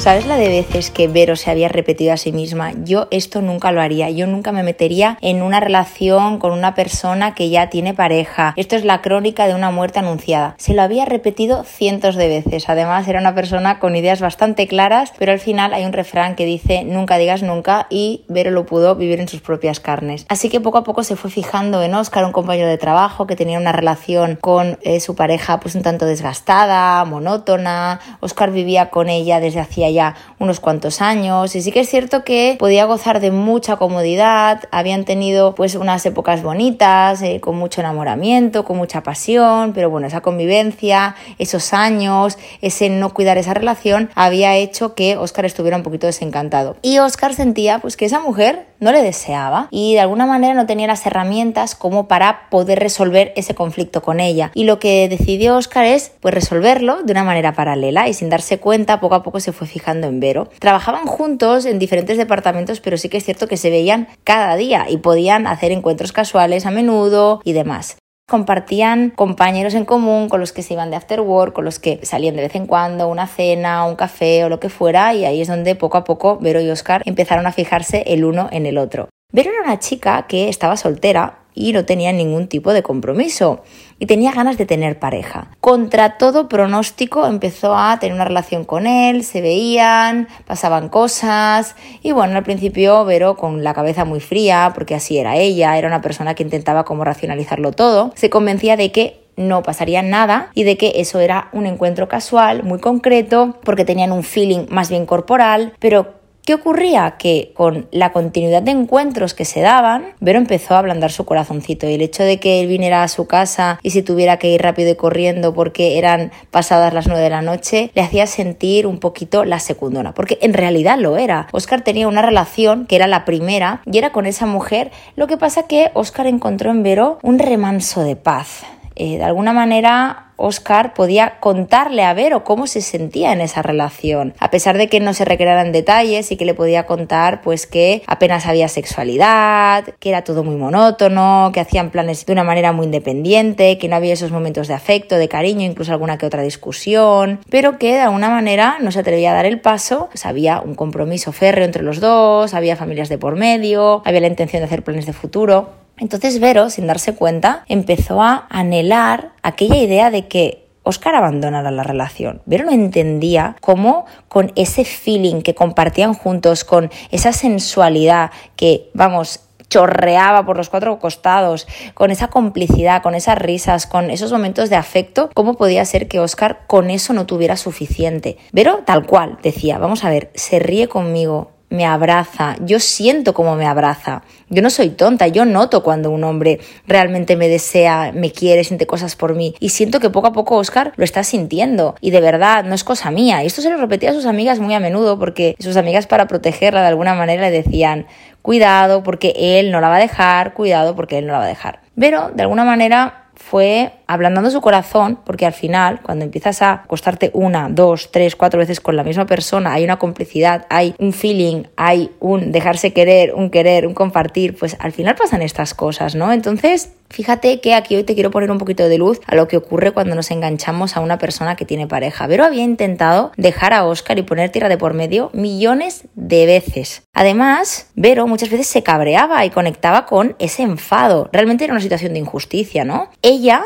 ¿Sabes la de veces que Vero se había repetido a sí misma? Yo esto nunca lo haría, yo nunca me metería en una relación con una persona que ya tiene pareja. Esto es la crónica de una muerte anunciada. Se lo había repetido cientos de veces. Además era una persona con ideas bastante claras, pero al final hay un refrán que dice nunca digas nunca y Vero lo pudo vivir en sus propias carnes. Así que poco a poco se fue fijando en Oscar, un compañero de trabajo que tenía una relación con eh, su pareja pues un tanto desgastada, monótona. Oscar vivía con ella desde hacía ya unos cuantos años y sí que es cierto que podía gozar de mucha comodidad, habían tenido pues unas épocas bonitas, eh, con mucho enamoramiento, con mucha pasión, pero bueno, esa convivencia, esos años, ese no cuidar esa relación había hecho que Oscar estuviera un poquito desencantado. Y Oscar sentía pues que esa mujer no le deseaba y de alguna manera no tenía las herramientas como para poder resolver ese conflicto con ella. Y lo que decidió Oscar es pues resolverlo de una manera paralela y sin darse cuenta poco a poco se fue fijando en Vero. Trabajaban juntos en diferentes departamentos, pero sí que es cierto que se veían cada día y podían hacer encuentros casuales a menudo y demás compartían compañeros en común con los que se iban de after work, con los que salían de vez en cuando, una cena, un café o lo que fuera, y ahí es donde poco a poco Vero y Oscar empezaron a fijarse el uno en el otro. Vero era una chica que estaba soltera y no tenía ningún tipo de compromiso y tenía ganas de tener pareja. Contra todo pronóstico empezó a tener una relación con él, se veían, pasaban cosas y bueno, al principio Vero con la cabeza muy fría, porque así era ella, era una persona que intentaba como racionalizarlo todo, se convencía de que no pasaría nada y de que eso era un encuentro casual, muy concreto, porque tenían un feeling más bien corporal, pero ¿Qué ocurría? Que con la continuidad de encuentros que se daban, Vero empezó a ablandar su corazoncito y el hecho de que él viniera a su casa y si tuviera que ir rápido y corriendo porque eran pasadas las nueve de la noche, le hacía sentir un poquito la secundona, porque en realidad lo era. Oscar tenía una relación que era la primera y era con esa mujer, lo que pasa que Oscar encontró en Vero un remanso de paz. Eh, de alguna manera Oscar podía contarle a Vero cómo se sentía en esa relación, a pesar de que no se recrearan detalles y que le podía contar pues que apenas había sexualidad, que era todo muy monótono, que hacían planes de una manera muy independiente, que no había esos momentos de afecto, de cariño, incluso alguna que otra discusión, pero que de alguna manera no se atrevía a dar el paso, pues había un compromiso férreo entre los dos, había familias de por medio, había la intención de hacer planes de futuro. Entonces Vero, sin darse cuenta, empezó a anhelar aquella idea de que Oscar abandonara la relación. Vero no entendía cómo con ese feeling que compartían juntos, con esa sensualidad que, vamos, chorreaba por los cuatro costados, con esa complicidad, con esas risas, con esos momentos de afecto, ¿cómo podía ser que Oscar con eso no tuviera suficiente? Vero tal cual decía, vamos a ver, se ríe conmigo, me abraza, yo siento cómo me abraza. Yo no soy tonta, yo noto cuando un hombre realmente me desea, me quiere, siente cosas por mí. Y siento que poco a poco Oscar lo está sintiendo. Y de verdad, no es cosa mía. Y esto se lo repetía a sus amigas muy a menudo porque sus amigas para protegerla de alguna manera le decían, cuidado porque él no la va a dejar, cuidado porque él no la va a dejar. Pero de alguna manera fue ablandando su corazón, porque al final, cuando empiezas a acostarte una, dos, tres, cuatro veces con la misma persona, hay una complicidad, hay un feeling, hay un dejarse querer, un querer, un compartir, pues al final pasan estas cosas, ¿no? Entonces, fíjate que aquí hoy te quiero poner un poquito de luz a lo que ocurre cuando nos enganchamos a una persona que tiene pareja. Vero había intentado dejar a Oscar y poner tierra de por medio millones de veces. Además, Vero muchas veces se cabreaba y conectaba con ese enfado. Realmente era una situación de injusticia, ¿no? Ella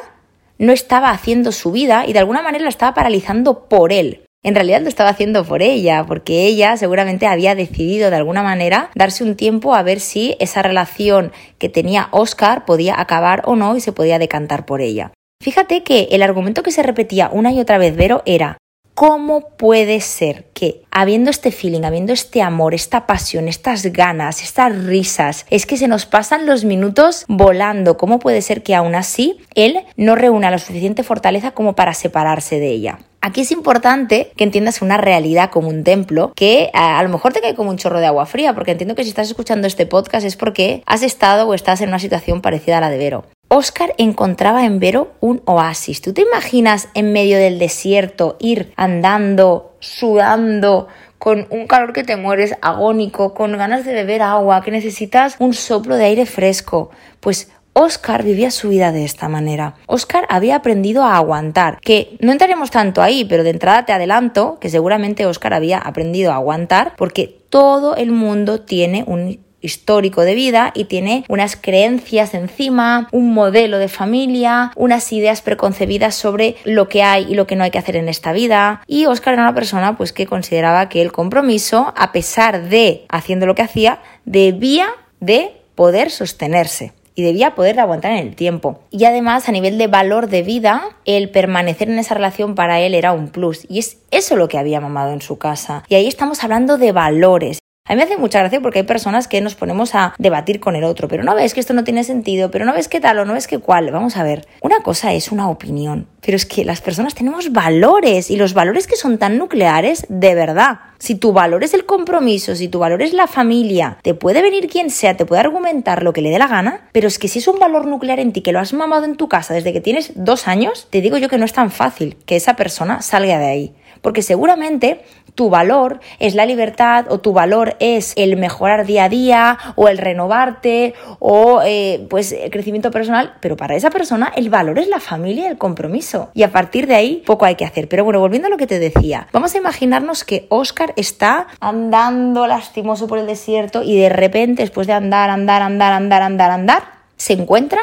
no estaba haciendo su vida y de alguna manera la estaba paralizando por él. En realidad lo estaba haciendo por ella, porque ella seguramente había decidido de alguna manera darse un tiempo a ver si esa relación que tenía Oscar podía acabar o no y se podía decantar por ella. Fíjate que el argumento que se repetía una y otra vez Vero era ¿Cómo puede ser que, habiendo este feeling, habiendo este amor, esta pasión, estas ganas, estas risas, es que se nos pasan los minutos volando? ¿Cómo puede ser que aún así él no reúna la suficiente fortaleza como para separarse de ella? Aquí es importante que entiendas una realidad como un templo que a, a, lo mejor te cae como un chorro de agua fría, porque entiendo que si estás escuchando este podcast es porque has estado o estás en una situación parecida a la de Vero. Oscar encontraba en Vero un oasis. ¿Tú te imaginas en medio del desierto ir andando, sudando, con un calor que te mueres, agónico, con ganas de beber agua, que necesitas un soplo de aire fresco? Pues Oscar vivía su vida de esta manera. Oscar había aprendido a aguantar, que no entraremos tanto ahí, pero de entrada te adelanto que seguramente Oscar había aprendido a aguantar porque todo el mundo tiene un histórico de vida y tiene unas creencias encima, un modelo de familia, unas ideas preconcebidas sobre lo que hay y lo que no hay que hacer en esta vida. Y Oscar era una persona pues que consideraba que el compromiso, a pesar de haciendo lo que hacía, debía de poder sostenerse y debía poder aguantar en el tiempo. Y además, a nivel de valor de vida, el permanecer en esa relación para él era un plus. Y es eso lo que había mamado en su casa. Y ahí estamos hablando de valores. A mí me hace mucha gracia porque hay personas que nos ponemos a debatir con el otro, pero no ves que esto no tiene sentido, pero no ves qué tal o no ves qué cuál. Vamos a ver, una cosa es una opinión, pero es que las personas tenemos valores y los valores que son tan nucleares, de verdad. Si tu valor es el compromiso, si tu valor es la familia, te puede venir quien sea, te puede argumentar lo que le dé la gana, pero es que si es un valor nuclear en ti que lo has mamado en tu casa desde que tienes dos años, te digo yo que no es tan fácil que esa persona salga de ahí. Porque seguramente tu valor es la libertad o tu valor es el mejorar día a día o el renovarte o eh, pues el crecimiento personal, pero para esa persona el valor es la familia el compromiso. Y a partir de ahí poco hay que hacer. Pero bueno, volviendo a lo que te decía, vamos a imaginarnos que Oscar está andando lastimoso por el desierto y de repente después de andar, andar, andar, andar, andar, andar, se encuentra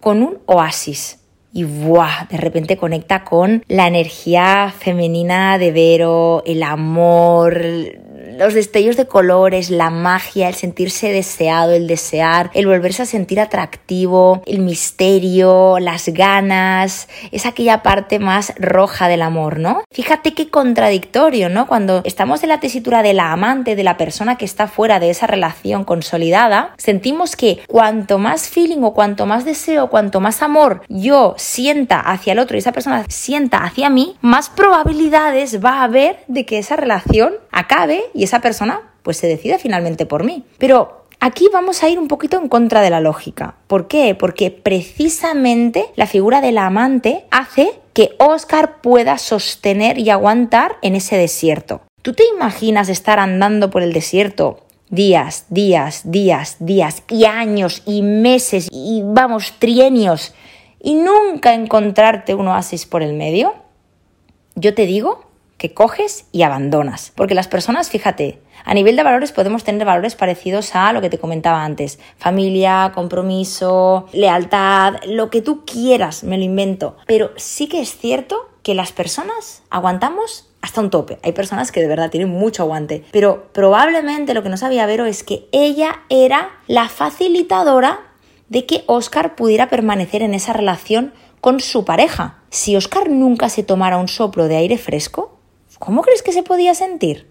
con un oasis y ¡buah! de repente conecta con la energía femenina de Vero, el amor, los destellos de colores, la magia, el sentirse deseado, el desear, el volverse a sentir atractivo, el misterio, las ganas, es aquella parte más roja del amor, ¿no? Fíjate qué contradictorio, ¿no? Cuando estamos en la tesitura de la amante, de la persona que está fuera de esa relación consolidada, sentimos que cuanto más feeling o cuanto más deseo, cuanto más amor yo sienta hacia el otro y esa persona sienta hacia mí, más probabilidades va a haber de que esa relación acabe y esa persona pues se decide finalmente por mí. Pero Aquí vamos a ir un poquito en contra de la lógica. ¿Por qué? Porque precisamente la figura del amante hace que Oscar pueda sostener y aguantar en ese desierto. ¿Tú te imaginas estar andando por el desierto días, días, días, días y años y meses y vamos, trienios y nunca encontrarte un oasis por el medio? Yo te digo que coges y abandonas. Porque las personas, fíjate, a nivel de valores podemos tener valores parecidos a lo que te comentaba antes. Familia, compromiso, lealtad, lo que tú quieras, me lo invento. Pero sí que es cierto que las personas aguantamos hasta un tope. Hay personas que de verdad tienen mucho aguante. Pero probablemente lo que no sabía Vero es que ella era la facilitadora de que Oscar pudiera permanecer en esa relación con su pareja. Si Oscar nunca se tomara un soplo de aire fresco, ¿Cómo crees que se podía sentir?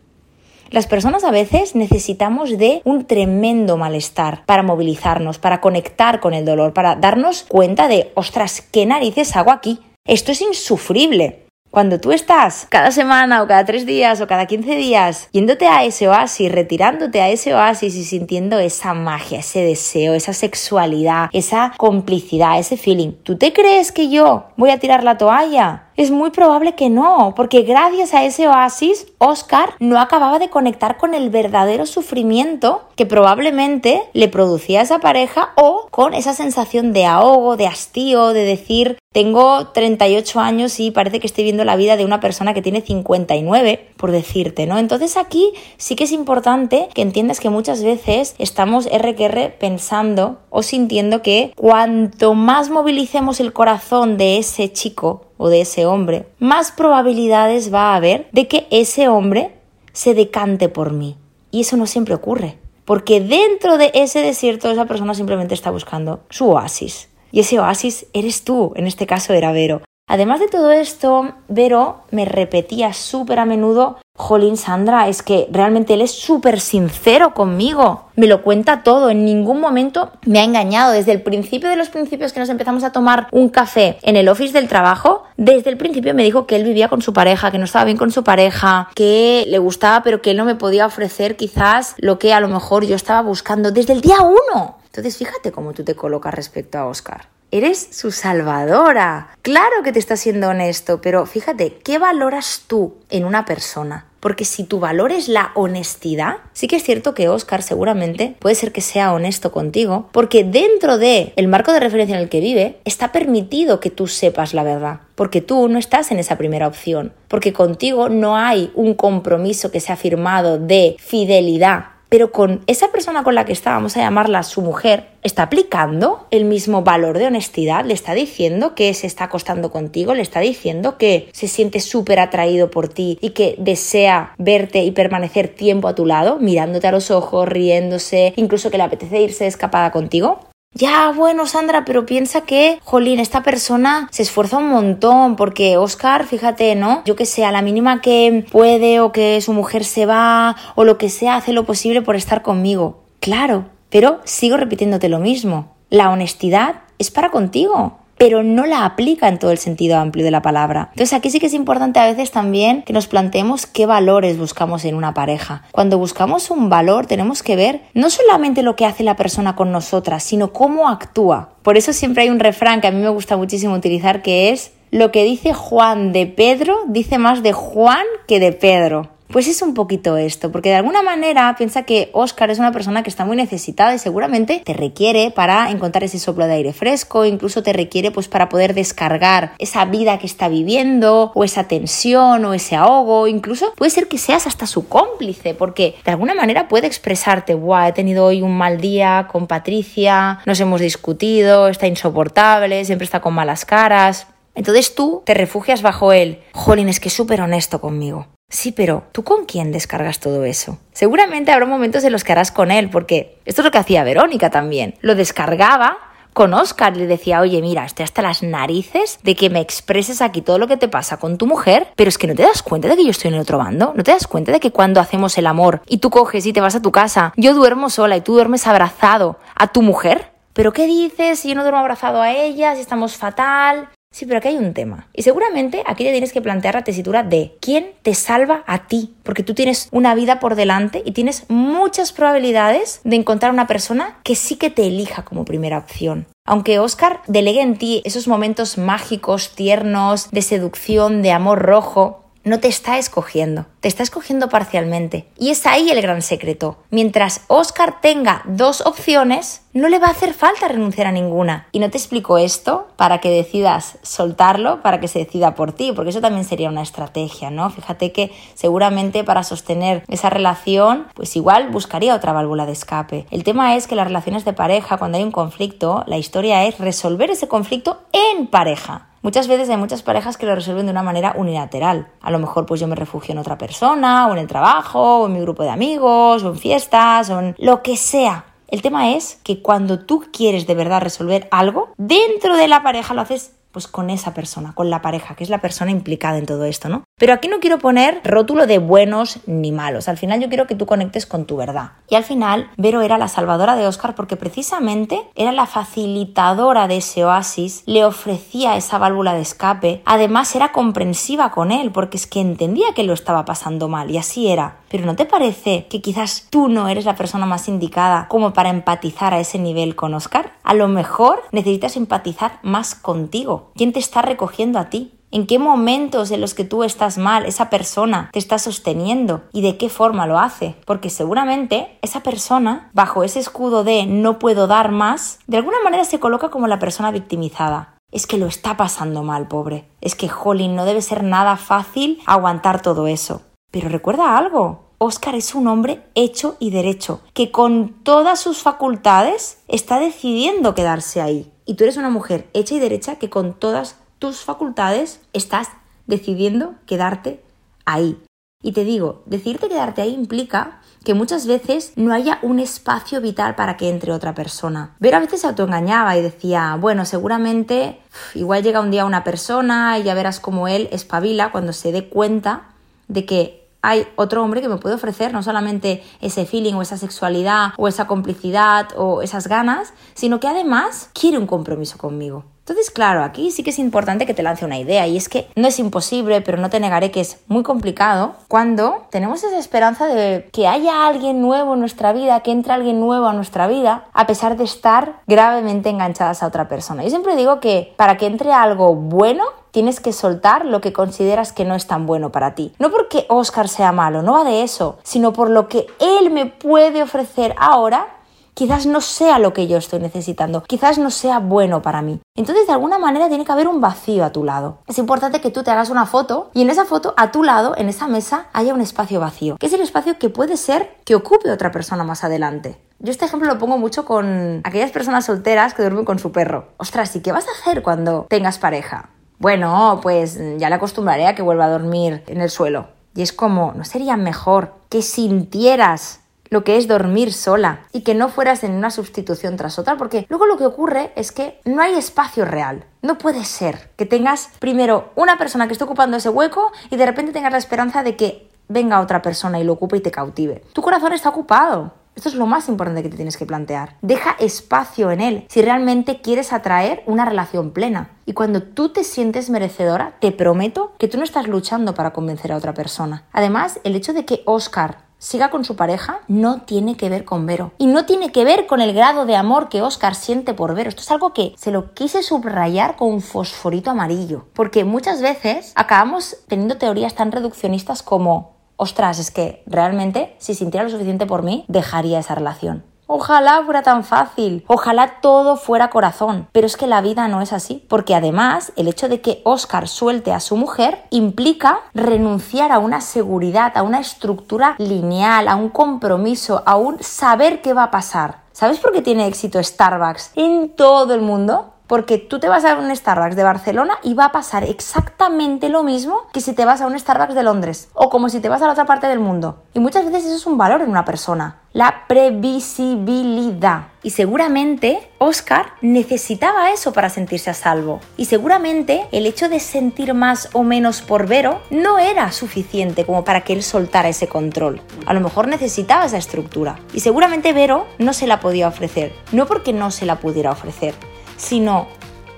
Las personas a veces necesitamos de un tremendo malestar para movilizarnos, para conectar con el dolor, para darnos cuenta de, ostras, ¿qué narices hago aquí? Esto es insufrible. Cuando tú estás cada semana o cada tres días o cada quince días yéndote a ese oasis, retirándote a ese oasis y sintiendo esa magia, ese deseo, esa sexualidad, esa complicidad, ese feeling, ¿tú te crees que yo voy a tirar la toalla? Es muy probable que no, porque gracias a ese oasis, Oscar no acababa de conectar con el verdadero sufrimiento que probablemente le producía esa pareja o con esa sensación de ahogo, de hastío, de decir, tengo 38 años y parece que estoy viendo la vida de una persona que tiene 59, por decirte, ¿no? Entonces aquí sí que es importante que entiendas que muchas veces estamos RQR pensando o sintiendo que cuanto más movilicemos el corazón de ese chico o de ese hombre, más probabilidades va a haber de que ese hombre se decante por mí. Y eso no siempre ocurre, porque dentro de ese desierto esa persona simplemente está buscando su oasis. Y ese oasis eres tú, en este caso era Vero. Además de todo esto, Vero me repetía súper a menudo, Jolín Sandra, es que realmente él es súper sincero conmigo, me lo cuenta todo, en ningún momento me ha engañado, desde el principio de los principios que nos empezamos a tomar un café en el office del trabajo, desde el principio me dijo que él vivía con su pareja, que no estaba bien con su pareja, que le gustaba pero que él no me podía ofrecer quizás lo que a lo mejor yo estaba buscando desde el día uno. Entonces fíjate cómo tú te colocas respecto a Oscar. Eres su salvadora. Claro que te está siendo honesto, pero fíjate, ¿qué valoras tú en una persona? Porque si tu valor es la honestidad, sí que es cierto que Oscar seguramente puede ser que sea honesto contigo, porque dentro de el marco de referencia en el que vive está permitido que tú sepas la verdad, porque tú no estás en esa primera opción, porque contigo no hay un compromiso que sea firmado de fidelidad pero con esa persona con la que está, vamos a llamarla su mujer, está aplicando el mismo valor de honestidad, le está diciendo que se está acostando contigo, le está diciendo que se siente súper atraído por ti y que desea verte y permanecer tiempo a tu lado, mirándote a los ojos, riéndose, incluso que le apetece irse escapada contigo. Ya, bueno, Sandra, pero piensa que, jolín, esta persona se esfuerza un montón porque Oscar, fíjate, ¿no? Yo que sé, a la mínima que puede o que su mujer se va o lo que sea, hace lo posible por estar conmigo. Claro, pero sigo repitiéndote lo mismo. La honestidad es para contigo pero no la aplica en todo el sentido amplio de la palabra. Entonces aquí sí que es importante a veces también que nos planteemos qué valores buscamos en una pareja. Cuando buscamos un valor tenemos que ver no solamente lo que hace la persona con nosotras, sino cómo actúa. Por eso siempre hay un refrán que a mí me gusta muchísimo utilizar que es lo que dice Juan de Pedro dice más de Juan que de Pedro. Pues es un poquito esto, porque de alguna manera piensa que Oscar es una persona que está muy necesitada y seguramente te requiere para encontrar ese soplo de aire fresco, incluso te requiere pues para poder descargar esa vida que está viviendo o esa tensión o ese ahogo, incluso puede ser que seas hasta su cómplice, porque de alguna manera puede expresarte, guau, he tenido hoy un mal día con Patricia, nos hemos discutido, está insoportable, siempre está con malas caras. Entonces tú te refugias bajo él. Jolín, es que es súper honesto conmigo. Sí, pero ¿tú con quién descargas todo eso? Seguramente habrá momentos en los que harás con él, porque esto es lo que hacía Verónica también. Lo descargaba con Oscar le decía, oye, mira, estoy hasta las narices de que me expreses aquí todo lo que te pasa con tu mujer, pero es que no te das cuenta de que yo estoy en el otro bando, no te das cuenta de que cuando hacemos el amor y tú coges y te vas a tu casa, yo duermo sola y tú duermes abrazado a tu mujer. ¿Pero qué dices si yo no duermo abrazado a ella, si estamos fatal? Sí, pero aquí hay un tema. Y seguramente aquí te tienes que plantear la tesitura de quién te salva a ti. Porque tú tienes una vida por delante y tienes muchas probabilidades de encontrar una persona que sí que te elija como primera opción. Aunque Oscar delegue en ti esos momentos mágicos, tiernos, de seducción, de amor rojo, no te está escogiendo, te está escogiendo parcialmente. Y es ahí el gran secreto. Mientras Oscar tenga dos opciones, no le va a hacer falta renunciar a ninguna. Y no te explico esto para que decidas soltarlo, para que se decida por ti, porque eso también sería una estrategia, ¿no? Fíjate que seguramente para sostener esa relación, pues igual buscaría otra válvula de escape. El tema es que las relaciones de pareja, cuando hay un conflicto, la historia es resolver ese conflicto en pareja. Muchas veces hay muchas parejas que lo resuelven de una manera unilateral. A lo mejor pues yo me refugio en otra persona, o en el trabajo, o en mi grupo de amigos, o en fiestas, o en lo que sea. El tema es que cuando tú quieres de verdad resolver algo, dentro de la pareja lo haces pues con esa persona, con la pareja, que es la persona implicada en todo esto, ¿no? Pero aquí no quiero poner rótulo de buenos ni malos. Al final yo quiero que tú conectes con tu verdad. Y al final, Vero era la salvadora de Oscar porque precisamente era la facilitadora de ese oasis, le ofrecía esa válvula de escape. Además, era comprensiva con él porque es que entendía que lo estaba pasando mal y así era. Pero ¿no te parece que quizás tú no eres la persona más indicada como para empatizar a ese nivel con Oscar? A lo mejor necesitas empatizar más contigo ¿Quién te está recogiendo a ti? ¿En qué momentos en los que tú estás mal esa persona te está sosteniendo y de qué forma lo hace? Porque seguramente esa persona, bajo ese escudo de no puedo dar más, de alguna manera se coloca como la persona victimizada. Es que lo está pasando mal, pobre. Es que, Jolín, no debe ser nada fácil aguantar todo eso. Pero recuerda algo, Oscar es un hombre hecho y derecho, que con todas sus facultades está decidiendo quedarse ahí. Y tú eres una mujer hecha y derecha que con todas tus facultades estás decidiendo quedarte ahí. Y te digo, decirte quedarte ahí implica que muchas veces no haya un espacio vital para que entre otra persona. Ver a veces se autoengañaba y decía, bueno, seguramente igual llega un día una persona y ya verás cómo él espabila cuando se dé cuenta de que hay otro hombre que me puede ofrecer no solamente ese feeling o esa sexualidad o esa complicidad o esas ganas, sino que además quiere un compromiso conmigo. Entonces, claro, aquí sí que es importante que te lance una idea y es que no es imposible, pero no te negaré que es muy complicado cuando tenemos esa esperanza de que haya alguien nuevo en nuestra vida, que entre alguien nuevo a nuestra vida, a pesar de estar gravemente enganchadas a otra persona. Yo siempre digo que para que entre algo bueno, tienes que soltar lo que consideras que no es tan bueno para ti. No porque Oscar sea malo, no va de eso, sino por lo que él me puede ofrecer ahora quizás no sea lo que yo estoy necesitando, quizás no sea bueno para mí. Entonces, de alguna manera, tiene que haber un vacío a tu lado. Es importante que tú te hagas una foto y en esa foto, a tu lado, en esa mesa, haya un espacio vacío, que es el espacio que puede ser que ocupe otra persona más adelante. Yo este ejemplo lo pongo mucho con aquellas personas solteras que duermen con su perro. Ostras, ¿y qué vas a hacer cuando tengas pareja? Bueno, pues ya le acostumbraré a que vuelva a dormir en el suelo. Y es como, ¿no sería mejor que sintieras lo que es dormir sola y que no fueras en una sustitución tras otra, porque luego lo que ocurre es que no hay espacio real. No puede ser que tengas primero una persona que esté ocupando ese hueco y de repente tengas la esperanza de que venga otra persona y lo ocupe y te cautive. Tu corazón está ocupado. Esto es lo más importante que te tienes que plantear. Deja espacio en él si realmente quieres atraer una relación plena. Y cuando tú te sientes merecedora, te prometo que tú no estás luchando para convencer a otra persona. Además, el hecho de que Oscar siga con su pareja no tiene que ver con Vero. Y no tiene que ver con el grado de amor que Oscar siente por Vero. Esto es algo que se lo quise subrayar con un fosforito amarillo. Porque muchas veces acabamos teniendo teorías tan reduccionistas como, ostras, es que realmente si sintiera lo suficiente por mí, dejaría esa relación. Ojalá fuera tan fácil, ojalá todo fuera corazón, pero es que la vida no es así, porque además el hecho de que Oscar suelte a su mujer implica renunciar a una seguridad, a una estructura lineal, a un compromiso, a un saber qué va a pasar. ¿Sabes por qué tiene éxito Starbucks en todo el mundo? Porque tú te vas a un Starbucks de Barcelona y va a pasar exactamente lo mismo que si te vas a un Starbucks de Londres o como si te vas a la otra parte del mundo. Y muchas veces eso es un valor en una persona, la previsibilidad. Y seguramente Oscar necesitaba eso para sentirse a salvo. Y seguramente el hecho de sentir más o menos por Vero no era suficiente como para que él soltara ese control. A lo mejor necesitaba esa estructura. Y seguramente Vero no se la podía ofrecer. No porque no se la pudiera ofrecer, sino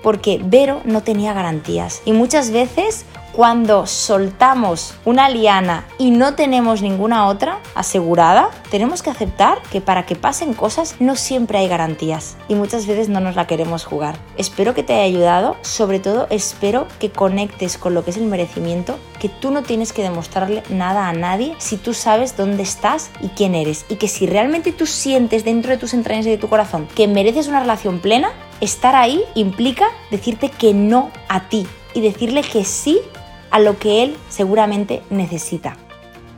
porque Vero no tenía garantías. Y muchas veces cuando soltamos una liana y no tenemos ninguna otra asegurada, tenemos que aceptar que para que pasen cosas no siempre hay garantías y muchas veces no nos la queremos jugar. Espero que te haya ayudado, sobre todo espero que conectes con lo que es el merecimiento, que tú no tienes que demostrarle nada a nadie si tú sabes dónde estás y quién eres y que si realmente tú sientes dentro de tus entrañas y de tu corazón que mereces una relación plena, estar ahí implica decirte que no a ti y decirle que sí a lo que él seguramente necesita.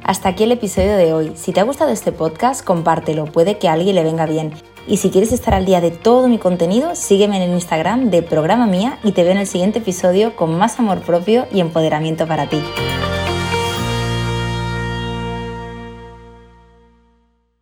Hasta aquí el episodio de hoy. Si te ha gustado este podcast, compártelo, puede que a alguien le venga bien. Y si quieres estar al día de todo mi contenido, sígueme en el Instagram de Programa Mía y te veo en el siguiente episodio con más amor propio y empoderamiento para ti.